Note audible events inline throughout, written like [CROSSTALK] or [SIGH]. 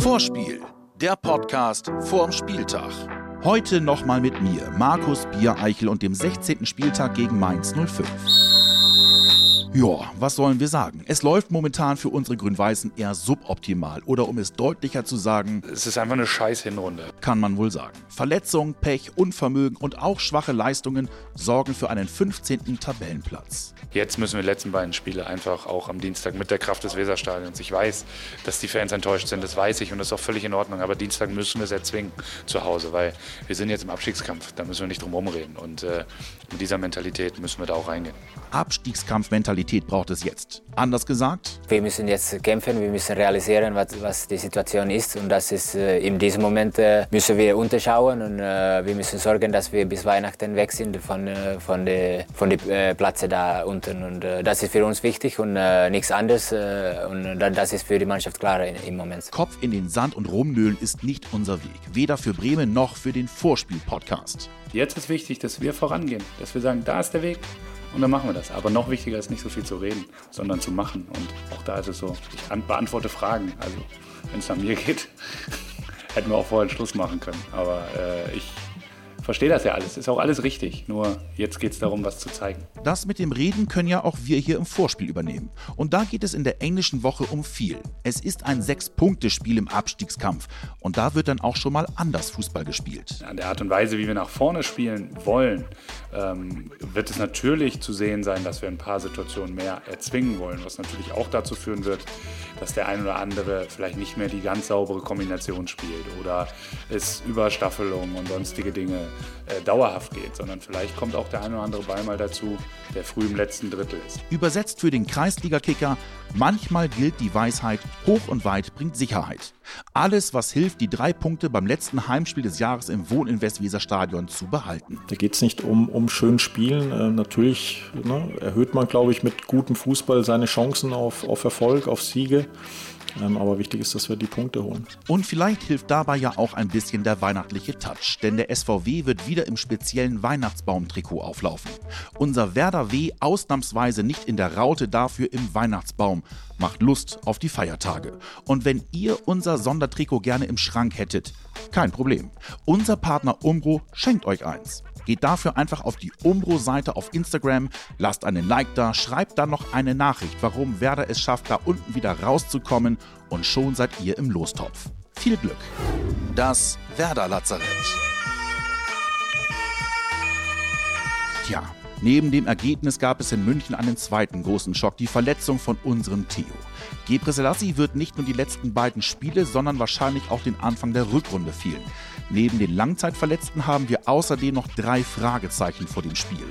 Vorspiel, der Podcast vorm Spieltag. Heute nochmal mit mir, Markus Biereichel und dem 16. Spieltag gegen Mainz 05. Ja, was sollen wir sagen? Es läuft momentan für unsere Grün-Weißen eher suboptimal. Oder um es deutlicher zu sagen, es ist einfach eine scheiß Hinrunde. Kann man wohl sagen. Verletzungen, Pech, Unvermögen und auch schwache Leistungen sorgen für einen 15. Tabellenplatz. Jetzt müssen wir die letzten beiden Spiele einfach auch am Dienstag mit der Kraft des Weserstadions. Ich weiß, dass die Fans enttäuscht sind, das weiß ich und das ist auch völlig in Ordnung. Aber Dienstag müssen wir es erzwingen zu Hause, weil wir sind jetzt im Abstiegskampf. Da müssen wir nicht drum herum reden. Und äh, mit dieser Mentalität müssen wir da auch reingehen. Abstiegskampfmentalität braucht es jetzt. Anders gesagt? Wir müssen jetzt kämpfen, wir müssen realisieren, was, was die Situation ist. Und das ist äh, in diesem Moment äh, müssen wir unterschauen und äh, wir müssen sorgen, dass wir bis Weihnachten weg sind von, äh, von den von die, äh, Plätzen da unten. Und äh, das ist für uns wichtig und äh, nichts anderes. und das ist für die Mannschaft klar im Moment. Kopf in den Sand und rumnöhlen ist nicht unser Weg. Weder für Bremen noch für den Vorspiel-Podcast. Jetzt ist wichtig, dass wir vorangehen, dass wir sagen, da ist der Weg. Und dann machen wir das. Aber noch wichtiger ist nicht so viel zu reden, sondern zu machen. Und auch da ist es so, ich beantworte Fragen. Also wenn es an mir geht, [LAUGHS] hätten wir auch vorher Schluss machen können. Aber äh, ich verstehe das ja alles. Ist auch alles richtig. Nur jetzt geht es darum, was zu zeigen. Das mit dem Reden können ja auch wir hier im Vorspiel übernehmen. Und da geht es in der englischen Woche um viel. Es ist ein Sechs-Punkte-Spiel im Abstiegskampf. Und da wird dann auch schon mal anders Fußball gespielt. An der Art und Weise, wie wir nach vorne spielen wollen, ähm, wird es natürlich zu sehen sein, dass wir ein paar Situationen mehr erzwingen wollen. Was natürlich auch dazu führen wird, dass der ein oder andere vielleicht nicht mehr die ganz saubere Kombination spielt oder es Überstaffelung und sonstige Dinge äh, dauerhaft geht, sondern vielleicht kommt auch der ein oder andere Ball mal dazu, der früh im letzten Drittel ist. Übersetzt für den Kreisliga-Kicker, manchmal gilt die Weisheit, hoch und weit bringt Sicherheit. Alles, was hilft, die drei Punkte beim letzten Heimspiel des Jahres im Wohninvest-Weser-Stadion zu behalten. Da geht es nicht um, um schön Spielen. Äh, natürlich ne, erhöht man, glaube ich, mit gutem Fußball seine Chancen auf, auf Erfolg, auf Siege. Ähm, aber wichtig ist, dass wir die Punkte holen. Und vielleicht hilft dabei ja auch ein bisschen der weihnachtliche Touch, denn der SVW wird wieder im speziellen Weihnachtsbaum-Trikot auflaufen. Unser Werder W ausnahmsweise nicht in der Raute, dafür im Weihnachtsbaum. Macht Lust auf die Feiertage. Und wenn ihr unser Sondertrikot gerne im Schrank hättet, kein Problem. Unser Partner Umbro schenkt euch eins. Geht dafür einfach auf die Umbro-Seite auf Instagram, lasst einen Like da, schreibt dann noch eine Nachricht, warum Werder es schafft, da unten wieder rauszukommen und schon seid ihr im Lostopf. Viel Glück. Das Werder-Lazarett. Tja, neben dem Ergebnis gab es in München einen zweiten großen Schock, die Verletzung von unserem Theo. Gebre Selassie wird nicht nur die letzten beiden Spiele, sondern wahrscheinlich auch den Anfang der Rückrunde fehlen. Neben den Langzeitverletzten haben wir außerdem noch drei Fragezeichen vor dem Spiel.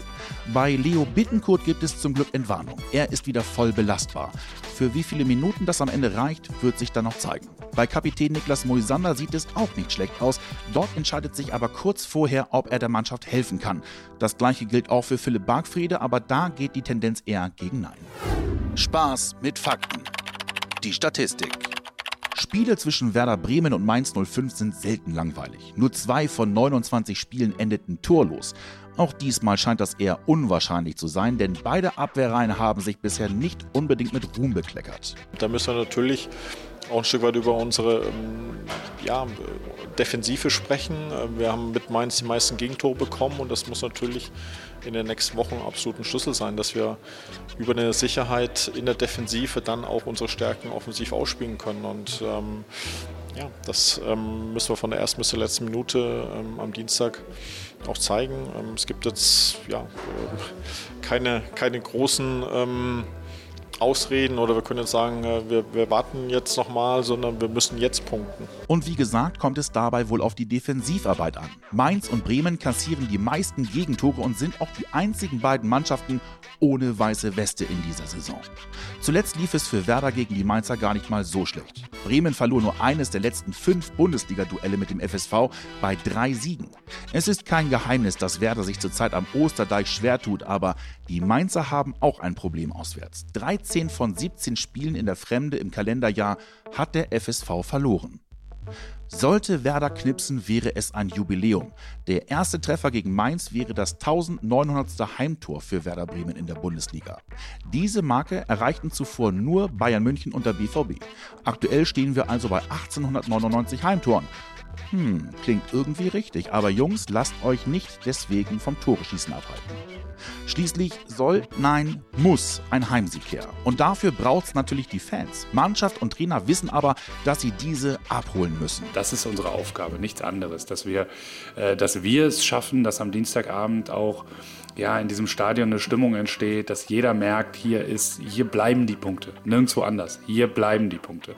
Bei Leo Bittenkurt gibt es zum Glück Entwarnung. Er ist wieder voll belastbar. Für wie viele Minuten das am Ende reicht, wird sich dann noch zeigen. Bei Kapitän Niklas Moisander sieht es auch nicht schlecht aus. Dort entscheidet sich aber kurz vorher, ob er der Mannschaft helfen kann. Das gleiche gilt auch für Philipp Bargfriede, aber da geht die Tendenz eher gegen Nein. Spaß mit Fakten. Die Statistik. Spiele zwischen Werder Bremen und Mainz 05 sind selten langweilig. Nur zwei von 29 Spielen endeten torlos. Auch diesmal scheint das eher unwahrscheinlich zu sein, denn beide Abwehrreihen haben sich bisher nicht unbedingt mit Ruhm bekleckert. Da müssen wir natürlich auch ein Stück weit über unsere ähm, ja, Defensive sprechen. Ähm, wir haben mit Mainz die meisten Gegentore bekommen und das muss natürlich in den nächsten Wochen absolut ein Schlüssel sein, dass wir über eine Sicherheit in der Defensive dann auch unsere Stärken offensiv ausspielen können. Und ähm, ja, das ähm, müssen wir von der ersten bis zur letzten Minute ähm, am Dienstag auch zeigen. Ähm, es gibt jetzt ja, äh, keine, keine großen Ausreden oder wir können jetzt sagen, äh, wir, wir warten jetzt nochmal, sondern wir müssen jetzt punkten. Und wie gesagt, kommt es dabei wohl auf die Defensivarbeit an. Mainz und Bremen kassieren die meisten Gegentore und sind auch die einzigen beiden Mannschaften ohne weiße Weste in dieser Saison. Zuletzt lief es für Werder gegen die Mainzer gar nicht mal so schlecht. Bremen verlor nur eines der letzten fünf Bundesliga-Duelle mit dem FSV bei drei Siegen. Es ist kein Geheimnis, dass Werder sich zurzeit am Osterdeich schwer tut, aber die Mainzer haben auch ein Problem auswärts. 13 von 17 Spielen in der Fremde im Kalenderjahr hat der FSV verloren. Sollte Werder knipsen, wäre es ein Jubiläum. Der erste Treffer gegen Mainz wäre das 1900. Heimtor für Werder Bremen in der Bundesliga. Diese Marke erreichten zuvor nur Bayern München und der BVB. Aktuell stehen wir also bei 1899 Heimtoren. Hm, klingt irgendwie richtig, aber Jungs, lasst euch nicht deswegen vom Tore-Schießen abhalten. Schließlich soll, nein, muss ein Heimsieg her. Und dafür braucht es natürlich die Fans. Mannschaft und Trainer wissen aber, dass sie diese abholen müssen. Das ist unsere Aufgabe, nichts anderes. Dass wir, äh, dass wir es schaffen, dass am Dienstagabend auch ja, in diesem Stadion eine Stimmung entsteht, dass jeder merkt, hier ist, hier bleiben die Punkte, nirgendwo anders. Hier bleiben die Punkte.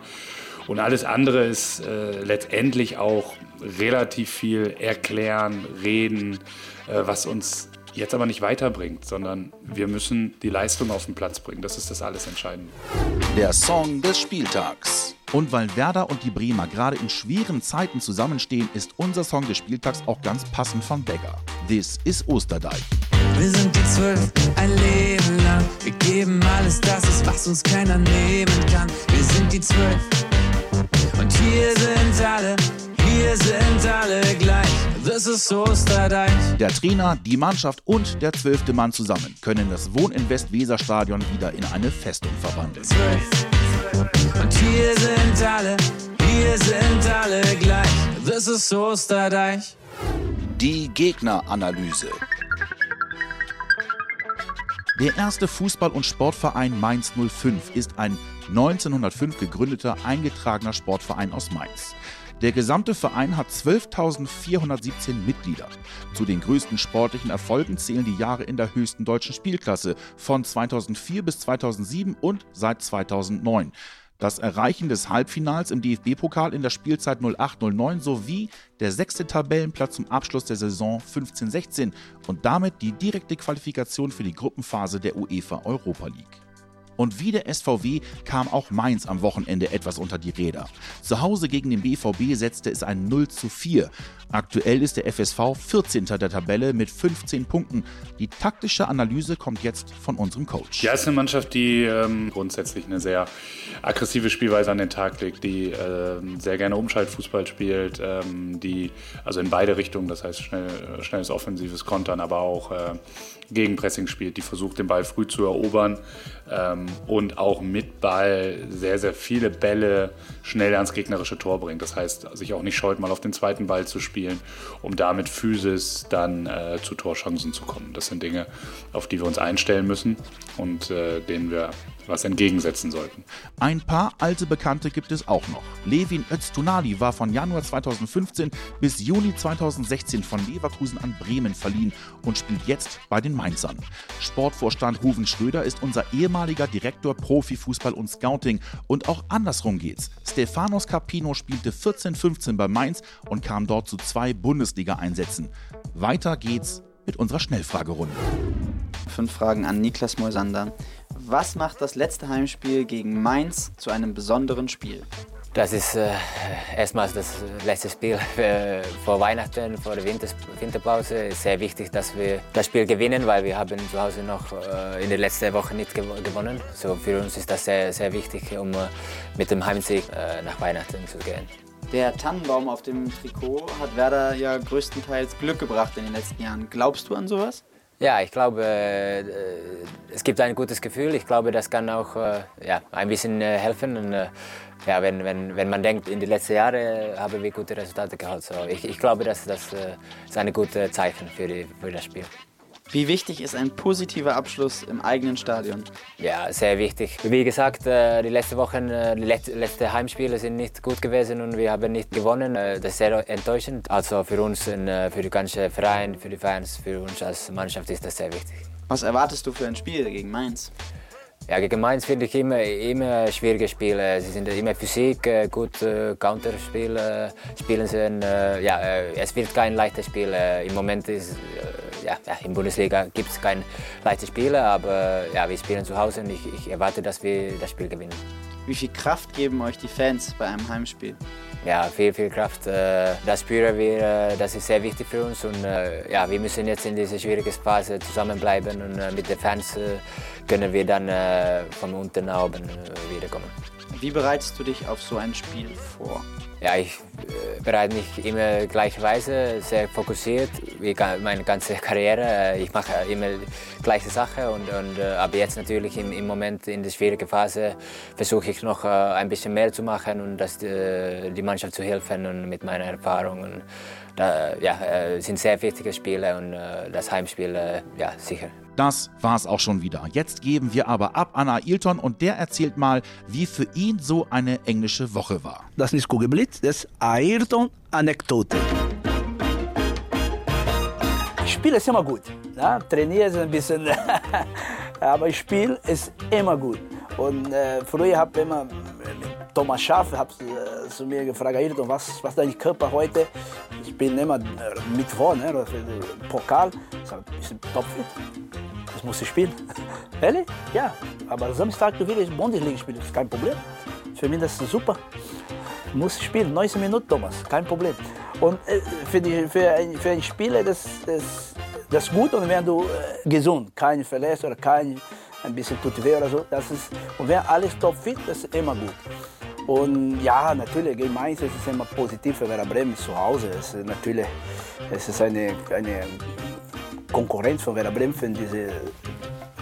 Und alles andere ist äh, letztendlich auch relativ viel erklären, reden, äh, was uns jetzt aber nicht weiterbringt, sondern wir müssen die Leistung auf den Platz bringen. Das ist das alles Entscheidende. Der Song des Spieltags. Und weil Werder und die Bremer gerade in schweren Zeiten zusammenstehen, ist unser Song des Spieltags auch ganz passend von Beggar. This is Osterdeich. Wir sind die Zwölf, ein Leben lang. Wir geben alles, das ist, was uns keiner nehmen kann. Wir sind die Zwölf. Und hier sind alle, hier sind alle gleich. Das ist Osterdeich. Der Trainer, die Mannschaft und der zwölfte Mann zusammen können das Wohninvest Weserstadion wieder in eine Festung verwandeln. Zwölf. Und hier sind alle, hier sind alle gleich. Das ist Osterdeich. Die Gegneranalyse. Der erste Fußball- und Sportverein Mainz 05 ist ein 1905 gegründeter eingetragener Sportverein aus Mainz. Der gesamte Verein hat 12.417 Mitglieder. Zu den größten sportlichen Erfolgen zählen die Jahre in der höchsten deutschen Spielklasse von 2004 bis 2007 und seit 2009 das Erreichen des Halbfinals im DFB-Pokal in der Spielzeit 08-09 sowie der sechste Tabellenplatz zum Abschluss der Saison 15-16 und damit die direkte Qualifikation für die Gruppenphase der UEFA Europa League. Und wie der SVW kam auch Mainz am Wochenende etwas unter die Räder. Zu Hause gegen den BVB setzte es ein 0 zu 4. Aktuell ist der FSV 14. der Tabelle mit 15 Punkten. Die taktische Analyse kommt jetzt von unserem Coach. Ja, es ist eine Mannschaft, die ähm, grundsätzlich eine sehr aggressive Spielweise an den Tag legt, die äh, sehr gerne Umschaltfußball spielt, ähm, die also in beide Richtungen, das heißt schnell, schnelles offensives Kontern, aber auch äh, Gegenpressing spielt, die versucht den Ball früh zu erobern ähm, und auch mit Ball sehr, sehr viele Bälle schnell ans gegnerische Tor bringt. Das heißt, sich auch nicht scheut, mal auf den zweiten Ball zu spielen, um damit Physis dann äh, zu Torchancen zu kommen. Das sind Dinge, auf die wir uns einstellen müssen und äh, denen wir was entgegensetzen sollten. Ein paar alte Bekannte gibt es auch noch. Levin Öztunali war von Januar 2015 bis Juni 2016 von Leverkusen an Bremen verliehen und spielt jetzt bei den Mainzern. Sportvorstand Ruven Schröder ist unser ehemaliger Direktor Profifußball und Scouting und auch andersrum geht's. Stefanos Capino spielte 14-15 bei Mainz und kam dort zu zwei Bundesliga-Einsätzen. Weiter geht's mit unserer Schnellfragerunde. Fünf Fragen an Niklas Moisander. Was macht das letzte Heimspiel gegen Mainz zu einem besonderen Spiel? Das ist äh, erstmals das letzte Spiel äh, vor Weihnachten, vor der Winter Winterpause. Es ist sehr wichtig, dass wir das Spiel gewinnen, weil wir haben zu Hause noch äh, in der letzten Woche nicht gew gewonnen. So für uns ist das sehr, sehr wichtig, um äh, mit dem Heimsieg äh, nach Weihnachten zu gehen. Der Tannenbaum auf dem Trikot hat Werder ja größtenteils Glück gebracht in den letzten Jahren. Glaubst du an sowas? Ja, ich glaube, äh, es gibt ein gutes Gefühl. Ich glaube, das kann auch äh, ja, ein bisschen äh, helfen. Und, ja, wenn, wenn, wenn man denkt, in den letzten Jahren haben wir gute Resultate gehabt. So, ich, ich glaube, dass das ist ein gutes Zeichen für, die, für das Spiel. Wie wichtig ist ein positiver Abschluss im eigenen Stadion? Ja, sehr wichtig. Wie gesagt, die letzten Wochen, die letzten Heimspiele sind nicht gut gewesen und wir haben nicht gewonnen. Das ist sehr enttäuschend. Also für uns, für den ganzen Verein, für die Fans, für uns als Mannschaft ist das sehr wichtig. Was erwartest du für ein Spiel gegen Mainz? Ja, gegen Mainz finde ich immer, immer schwierige Spiele. Sie sind immer Physik, äh, gut äh, Counterspiele spielen sie. Ja, äh, es wird kein leichtes Spiel. Im Moment ist, ja, in der Bundesliga gibt es kein leichtes Spiel, aber ja, wir spielen zu Hause und ich, ich erwarte, dass wir das Spiel gewinnen. Wie viel Kraft geben euch die Fans bei einem Heimspiel? Ja, viel, viel Kraft. Das spüren wir, das ist sehr wichtig für uns und ja, wir müssen jetzt in dieser schwierigen Phase zusammenbleiben und mit den Fans können wir dann von unten nach oben wiederkommen. Wie bereitest du dich auf so ein Spiel vor? Ja, ich äh, bereite mich immer gleicherweise, sehr fokussiert, wie meine ganze [LAUGHS] Karriere. Ich mache immer die gleiche Sache und, und äh, aber jetzt natürlich im, im Moment in der schwierigen Phase versuche ich noch äh, ein bisschen mehr zu machen und das, die, die Mannschaft zu helfen und mit meiner Erfahrung. Und da, ja, sind sehr wichtige Spiele und das Heimspiel ja sicher. Das war's auch schon wieder. Jetzt geben wir aber ab an Ailton und der erzählt mal, wie für ihn so eine englische Woche war. Das ist Kugelblitz, das ist Ayrton Anekdote. Ich spiele es immer gut. Ja, trainiere es ein bisschen, [LAUGHS] aber ich spiele es immer gut. Und äh, früher habe ich immer Thomas Schaff äh, zu mir gefragt, Ayrton, was, ist dein Körper heute? Ich bin immer äh, mit vor, ne, Pokal. Ich sage, ich bin topfit muss ich spielen. [LAUGHS] Ehrlich? Ja. Aber Samstag will ich Bundesliga spielen, das ist kein Problem. Für mich das ist super. Muss spielen, 19 Minuten, Thomas, kein Problem. Und äh, für, die, für, ein, für einen Spieler das, das, das ist gut und wenn du äh, gesund, kein Verletzung oder kein ein bisschen tut weh oder so, das ist, und wenn alles topfit, das ist immer gut. Und ja, natürlich, gegen Mainz ist es immer positiv für Werder Bremen zu Hause. Es ist natürlich es ist eine, eine Konkurrenz von Werder Bremen für diese,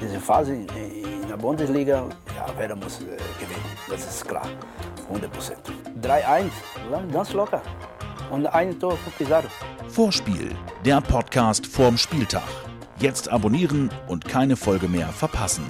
diese Phase in, in der Bundesliga, ja, Werder muss äh, gewinnen, das ist klar, 100 Prozent. 3-1, ganz locker. Und ein Tor für Pizarro. Vorspiel, der Podcast vorm Spieltag. Jetzt abonnieren und keine Folge mehr verpassen.